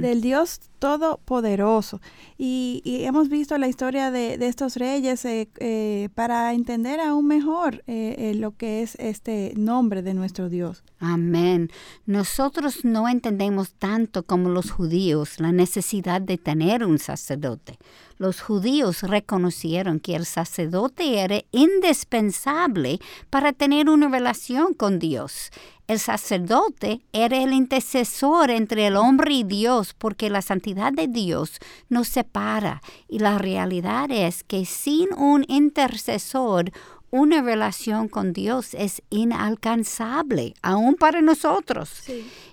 del Dios todopoderoso. Y, y, hemos visto la historia de, estos reyes eh, eh, para entender aún mejor eh, lo que es este nombre de nuestro Dios. Amén. Nosotros no entendemos tanto como los judíos la necesidad de tener un sacerdote los judíos reconocieron que el sacerdote era indispensable para tener una relación con Dios. El sacerdote era el intercesor entre el hombre y Dios porque la santidad de Dios nos separa y la realidad es que sin un intercesor una relación con Dios es inalcanzable, aún para nosotros.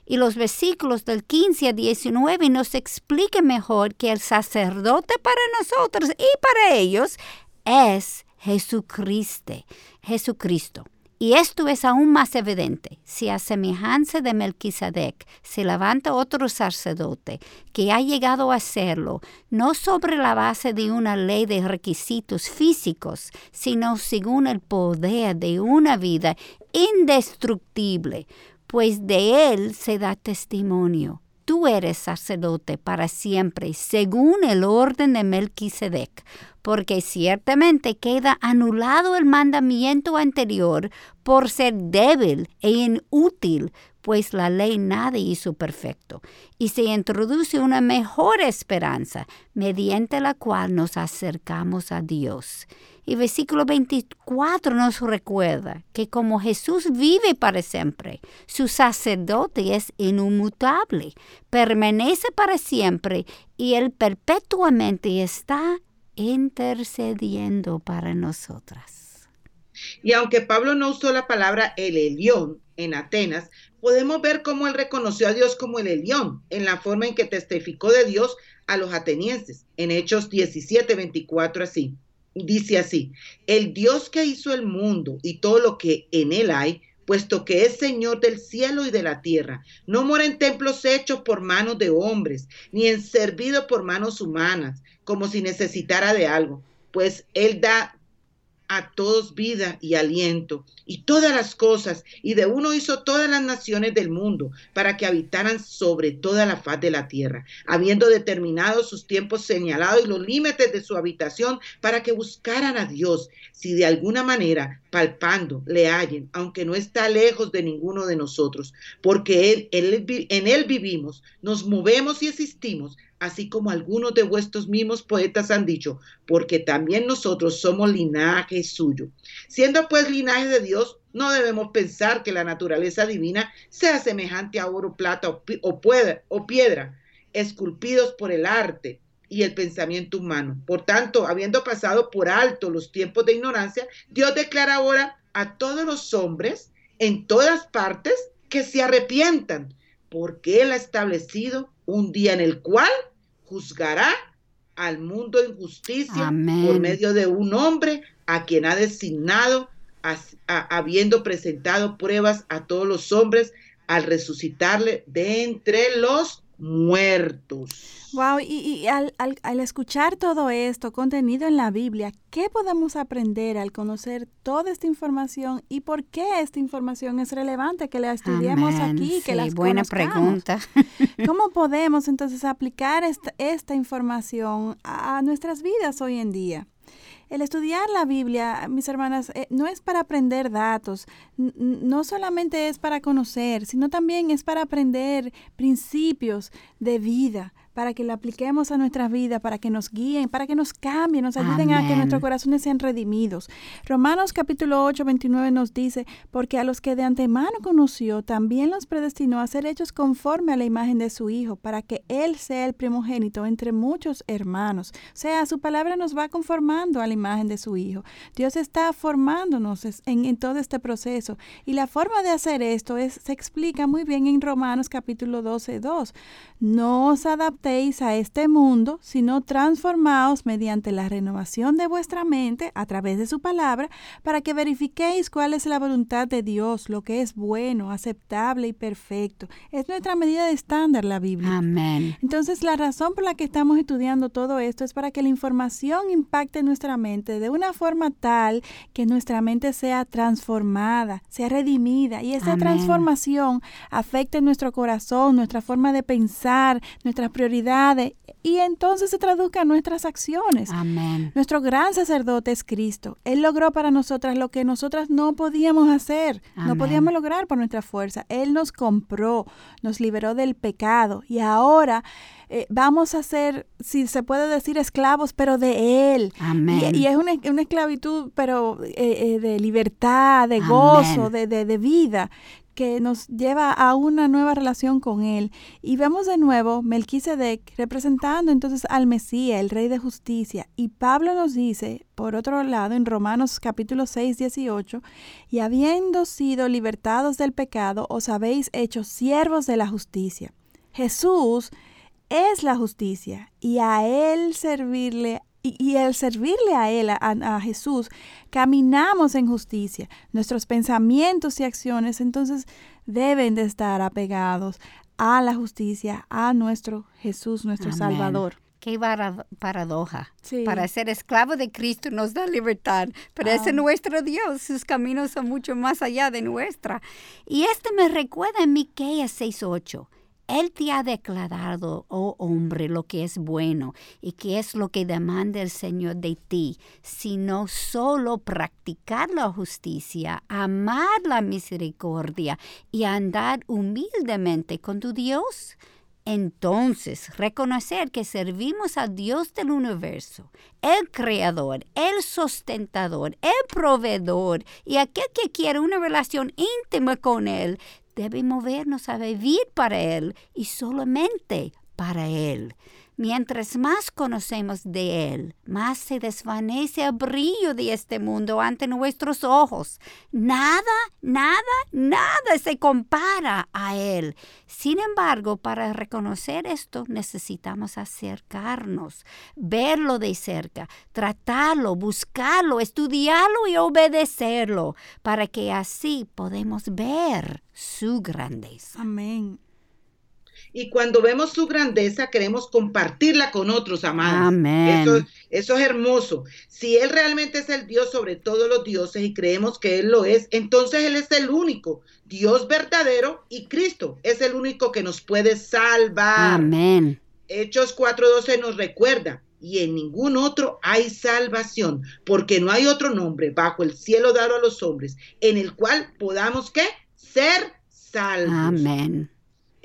Y los versículos del 15 a 19 nos explican mejor que el sacerdote para nosotros y para ellos es Jesucristo. Jesucristo. Y esto es aún más evidente. Si a semejanza de Melquisedec se levanta otro sacerdote que ha llegado a serlo, no sobre la base de una ley de requisitos físicos, sino según el poder de una vida indestructible, pues de él se da testimonio. Tú eres sacerdote para siempre, según el orden de Melquisedec, porque ciertamente queda anulado el mandamiento anterior por ser débil e inútil, pues la ley nada hizo perfecto, y se introduce una mejor esperanza, mediante la cual nos acercamos a Dios. Y versículo 24 nos recuerda que como Jesús vive para siempre, su sacerdote es inmutable, permanece para siempre y él perpetuamente está intercediendo para nosotras. Y aunque Pablo no usó la palabra el Elión en Atenas, podemos ver cómo él reconoció a Dios como el Elión en la forma en que testificó de Dios a los atenienses. En Hechos 17, 24 así. Dice así, el Dios que hizo el mundo y todo lo que en él hay, puesto que es Señor del cielo y de la tierra, no mora en templos hechos por manos de hombres, ni en servido por manos humanas, como si necesitara de algo, pues Él da a todos vida y aliento y todas las cosas, y de uno hizo todas las naciones del mundo para que habitaran sobre toda la faz de la tierra, habiendo determinado sus tiempos señalados y los límites de su habitación para que buscaran a Dios, si de alguna manera palpando le hallen, aunque no está lejos de ninguno de nosotros, porque él, en Él vivimos, nos movemos y existimos así como algunos de vuestros mismos poetas han dicho, porque también nosotros somos linaje suyo. Siendo pues linaje de Dios, no debemos pensar que la naturaleza divina sea semejante a oro, plata o, piedra, esculpidos por el arte y el pensamiento humano. Por tanto, habiendo pasado por alto los tiempos de ignorancia, Dios declara ahora a todos los hombres en todas partes que se arrepientan, porque Él ha establecido un día en el cual juzgará al mundo en justicia por medio de un hombre a quien ha designado, habiendo presentado pruebas a todos los hombres al resucitarle de entre los muertos. Wow, y, al, al, escuchar todo esto contenido en la Biblia, ¿qué podemos aprender al conocer toda esta información y por qué esta información es relevante que la estudiemos aquí, que sí, buena pregunta. ¿Cómo podemos entonces aplicar esta, esta información a nuestras vidas hoy en día? El estudiar la Biblia, mis hermanas, eh, no es para aprender datos, no solamente es para conocer, sino también es para aprender principios de vida, para que lo apliquemos a nuestras vidas, para que nos guíen, para que nos cambien, nos ayuden a que nuestros corazones sean redimidos. Romanos capítulo 8, 29 nos dice, porque a los que de antemano conoció, también los predestinó a ser hechos conforme a la imagen de su Hijo, para que Él sea el primogénito entre muchos hermanos. O sea, su palabra nos va conformando a la imagen de su Hijo. Dios está formándonos en, en todo este proceso. Y la forma de hacer esto es, se explica muy bien en Romanos capítulo 12, 2. No os a este mundo, sino transformaos mediante la renovación de vuestra mente a través de su palabra, para que verifiquéis cuál es la voluntad de Dios, lo que es bueno, aceptable y perfecto. Es nuestra medida de estándar la Biblia. Amén. Entonces, la razón por la que estamos estudiando todo esto es para que la información impacte nuestra mente de una forma tal que nuestra mente sea transformada, sea redimida y esa transformación afecte nuestro corazón, nuestra forma de pensar nuestras prioridades y entonces se traduzca en nuestras acciones. Amén. Nuestro gran sacerdote es Cristo. Él logró para nosotras lo que nosotras no podíamos hacer, no podíamos lograr por nuestra fuerza. Él nos compró, nos liberó del pecado y ahora eh, vamos a ser, si se puede decir, esclavos, pero de Él. Amén. Y, es una, esclavitud, pero eh, eh, de libertad, de gozo, de, de, de vida que nos lleva a una nueva relación con Él. Y vemos de nuevo Melquisedec representando entonces al Mesías, el Rey de Justicia. Y Pablo nos dice, por otro lado, en Romanos capítulo 6, 18, y habiendo sido libertados del pecado, os habéis hecho siervos de la justicia. Jesús es la justicia y a Él servirle y, el servirle a Él, a, Jesús, caminamos en justicia. Nuestros pensamientos y acciones entonces deben de estar apegados a la justicia, a nuestro Jesús, nuestro Salvador. Qué paradoja. Para ser esclavo de Cristo nos da libertad, pero es nuestro Dios. Sus caminos son mucho más allá de nuestra. Y este me recuerda en Miqueas 6:8. Él te ha declarado, oh hombre, lo que es bueno y que es lo que demanda el Señor de ti, sino solo practicar la justicia, amar la misericordia y andar humildemente con tu Dios. Entonces, reconocer que servimos al Dios del universo, el creador, el sustentador, el proveedor y aquel que quiere una relación íntima con Él, debe movernos a vivir para Él y solamente para Él. Mientras más conocemos de Él, más se desvanece el brillo de este mundo ante nuestros ojos. Nada, nada, nada se compara a Él. Sin embargo, para reconocer esto necesitamos acercarnos, verlo de cerca, tratarlo, buscarlo, estudiarlo y obedecerlo, para que así podemos ver su grandeza. Amén. Y cuando vemos su grandeza, queremos compartirla con otros, amados. Eso, eso, es hermoso. Si Él realmente es el Dios sobre todos los dioses y creemos que Él lo es, entonces Él es el único Dios verdadero y Cristo es el único que nos puede salvar. Amén. Hechos 4:12 nos recuerda, y en ningún otro hay salvación, porque no hay otro nombre bajo el cielo dado a los hombres en el cual podamos, ¿qué? Ser salvos. Amén.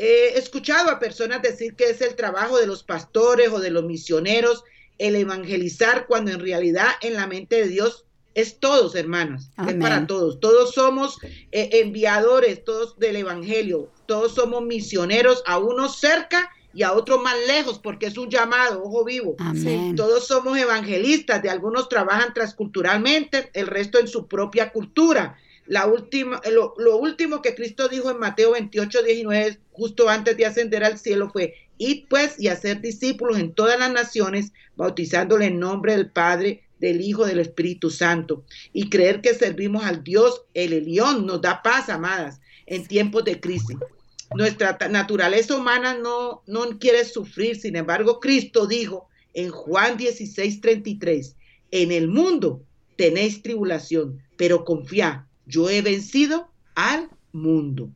He escuchado a personas decir que es el trabajo de los pastores o de los misioneros el evangelizar cuando en realidad en la mente de Dios es todos, hermanos, es para todos. Todos somos eh, enviadores, todos del evangelio, todos somos misioneros a uno cerca y a otro más lejos, porque es un llamado, ojo vivo. Todos somos evangelistas, de algunos trabajan transculturalmente, el resto en su propia cultura la última, lo, último que Cristo dijo en Mateo 28, 19, justo antes de ascender al cielo, fue, id pues y hacer discípulos en todas las naciones, bautizándole en nombre del Padre, del Hijo, del Espíritu Santo, y creer que servimos al Dios, el Elión, nos da paz, amadas, en tiempos de crisis. Nuestra naturaleza humana no, no quiere sufrir, sin embargo, Cristo dijo en Juan 16, 33, en el mundo tenéis tribulación, pero confiad, yo he vencido al mundo.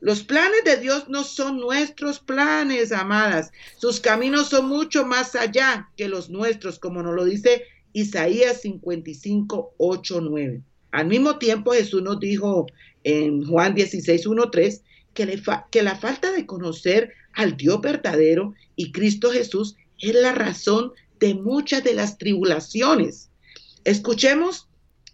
Los planes de Dios no son nuestros planes, amadas. Sus caminos son mucho más allá que los nuestros, como nos lo dice Isaías 55, 8, 9. Al mismo tiempo, Jesús nos dijo en Juan 16, 1, 3, que, que la falta de conocer al Dios verdadero y Cristo Jesús es la razón de muchas de las tribulaciones. Escuchemos,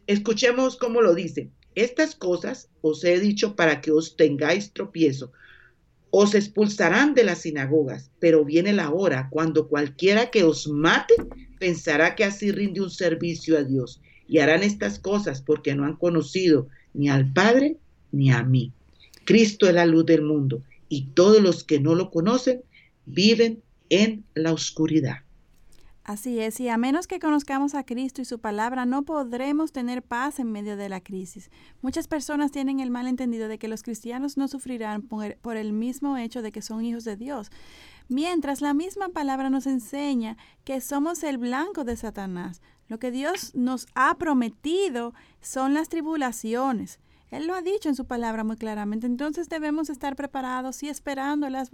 escuchemos cómo lo dice. Estas cosas os he dicho para que os tengáis tropiezo. Os expulsarán de las sinagogas, pero viene la hora cuando cualquiera que os mate pensará que así rinde un servicio a Dios. Y harán estas cosas porque no han conocido ni al Padre ni a mí. Cristo es la luz del mundo y todos los que no lo conocen viven en la oscuridad. Así es, y a menos que conozcamos a Cristo y su palabra, no podremos tener paz en medio de la crisis. Muchas personas tienen el malentendido de que los cristianos no sufrirán por, el mismo hecho de que son hijos de Dios, mientras la misma palabra nos enseña que somos el blanco de Satanás. Lo que Dios nos ha prometido son las tribulaciones. Él lo ha dicho en su palabra muy claramente. Entonces debemos estar preparados y esperándolas,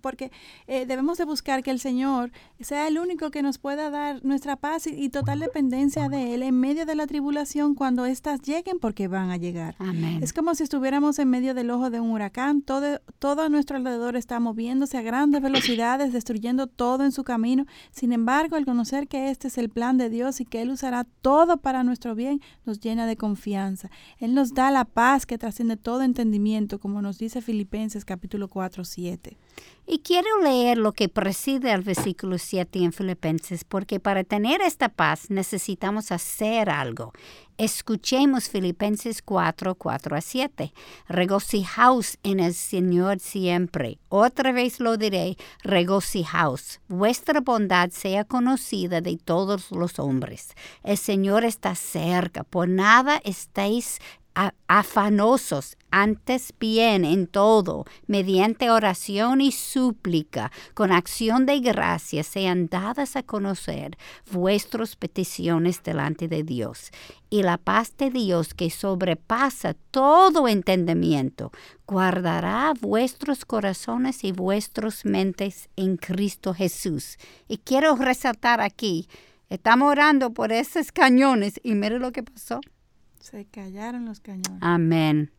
porque eh, debemos de buscar que el Señor sea el único que nos pueda dar nuestra paz y, total dependencia de Él en medio de la tribulación cuando éstas lleguen, porque van a llegar. Es como si estuviéramos en medio del ojo de un huracán. Todo, todo a nuestro alrededor está moviéndose a grandes velocidades, destruyendo todo en su camino. Sin embargo, al conocer que este es el plan de Dios y que Él usará todo para nuestro bien, nos llena de confianza. Él nos da la paz que trasciende todo entendimiento, como nos dice Filipenses capítulo 4, 7. Y quiero leer lo que preside al versículo 7 en Filipenses, porque para tener esta paz necesitamos hacer algo. Escuchemos Filipenses 4, 4 a 7. Regocijaos en el Señor siempre. Otra vez lo diré, regocijaos. Vuestra bondad sea conocida de todos los hombres. El Señor está cerca. Por nada estéis afanosos, antes bien en todo, mediante oración y súplica, con acción de gracia, sean dadas a conocer vuestras peticiones delante de Dios. Y la paz de Dios que sobrepasa todo entendimiento, guardará vuestros corazones y vuestras mentes en Cristo Jesús. Y quiero resaltar aquí, estamos orando por esos cañones y mire lo que pasó. Se callaron los cañones. Amén.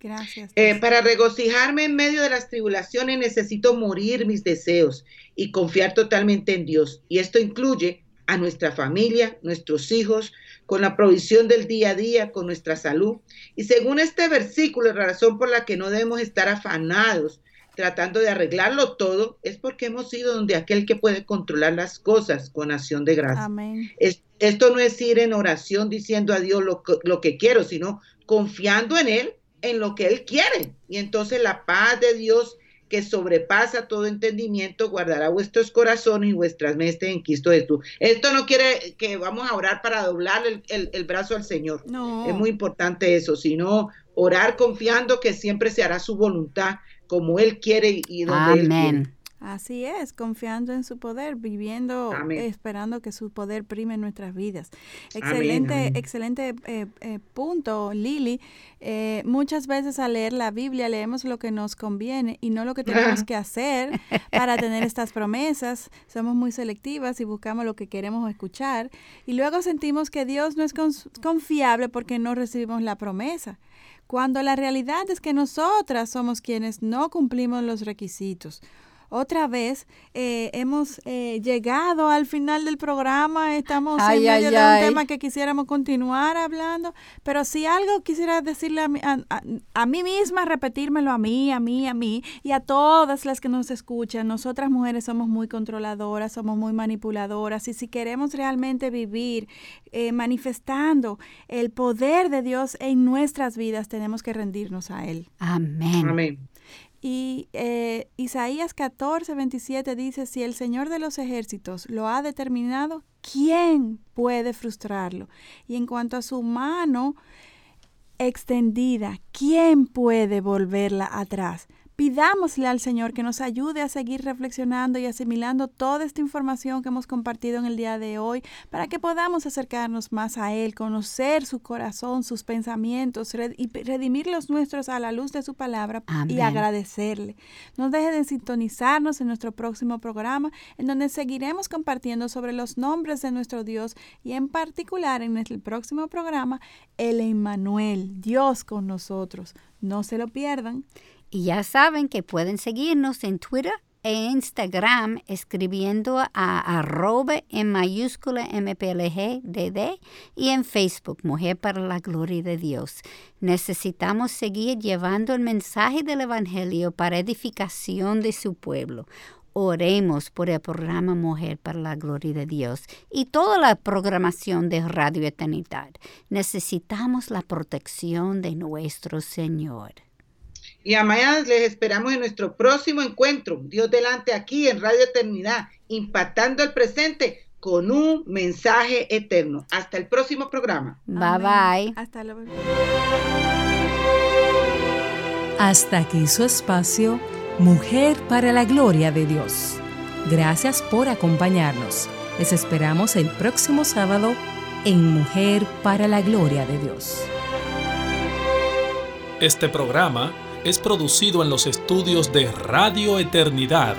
Gracias. Eh, para regocijarme en medio de las tribulaciones necesito morir mis deseos y confiar totalmente en Dios. Y esto incluye a nuestra familia, nuestros hijos, con la provisión del día a día, con nuestra salud. Y según este versículo, la razón por la que no debemos estar afanados tratando de arreglarlo todo, es porque hemos ido donde aquel que puede controlar las cosas con acción de gracia. Amén. esto no es ir en oración diciendo a Dios lo, lo que quiero, sino confiando en Él, en lo que Él quiere. Y entonces la paz de Dios que sobrepasa todo entendimiento, guardará vuestros corazones y vuestras mentes en Cristo Jesús. Esto no quiere que vamos a orar para doblar el, el brazo al Señor. No. Es muy importante eso, sino orar confiando que siempre se hará su voluntad como Él quiere y donde Él quiere. Así es, confiando en su poder, viviendo, esperando que su poder prime en nuestras vidas. Excelente, excelente eh, eh, punto, Lili. Eh, muchas veces al leer la Biblia leemos lo que nos conviene y no lo que tenemos que hacer para tener estas promesas. Somos muy selectivas y buscamos lo que queremos escuchar y luego sentimos que Dios no es confiable porque no recibimos la promesa cuando la realidad es que nosotras somos quienes no cumplimos los requisitos otra vez eh, hemos eh, llegado al final del programa, estamos en medio de un tema que quisiéramos continuar hablando, pero si algo quisiera decirle a, mí, a, mí misma, repetírmelo a mí, a mí, a mí y a todas las que nos escuchan, nosotras mujeres somos muy controladoras, somos muy manipuladoras y si queremos realmente vivir eh, manifestando el poder de Dios en nuestras vidas, tenemos que rendirnos a Él. Amén. Amén. Y eh, Isaías 14, 27 dice, si el Señor de los ejércitos lo ha determinado, ¿quién puede frustrarlo? Y en cuanto a su mano extendida, ¿quién puede volverla atrás? Pidámosle al Señor que nos ayude a seguir reflexionando y asimilando toda esta información que hemos compartido en el día de hoy para que podamos acercarnos más a Él, conocer su corazón, sus pensamientos y redimir los nuestros a la luz de su palabra y agradecerle. No deje de sintonizarnos en nuestro próximo programa en donde seguiremos compartiendo sobre los nombres de nuestro Dios y en particular en el próximo programa el Emmanuel, Dios con nosotros. No se lo pierdan. Y ya saben que pueden seguirnos en Twitter e Instagram escribiendo a arroba en mayúscula MPLGDD y en Facebook Mujer para la Gloria de Dios. Necesitamos seguir llevando el mensaje del Evangelio para edificación de su pueblo. Oremos por el programa Mujer para la Gloria de Dios y toda la programación de Radio Eternidad. Necesitamos la protección de nuestro Señor. Y a mañana les esperamos en nuestro próximo encuentro, Dios delante aquí en Radio Eternidad, impactando el presente con un mensaje eterno. Hasta el próximo programa. Bye bye. Hasta luego. Hasta aquí su espacio, Mujer para la Gloria de Dios. Gracias por acompañarnos. Les esperamos el próximo sábado en Mujer para la Gloria de Dios. Este programa es producido en los estudios de Radio Eternidad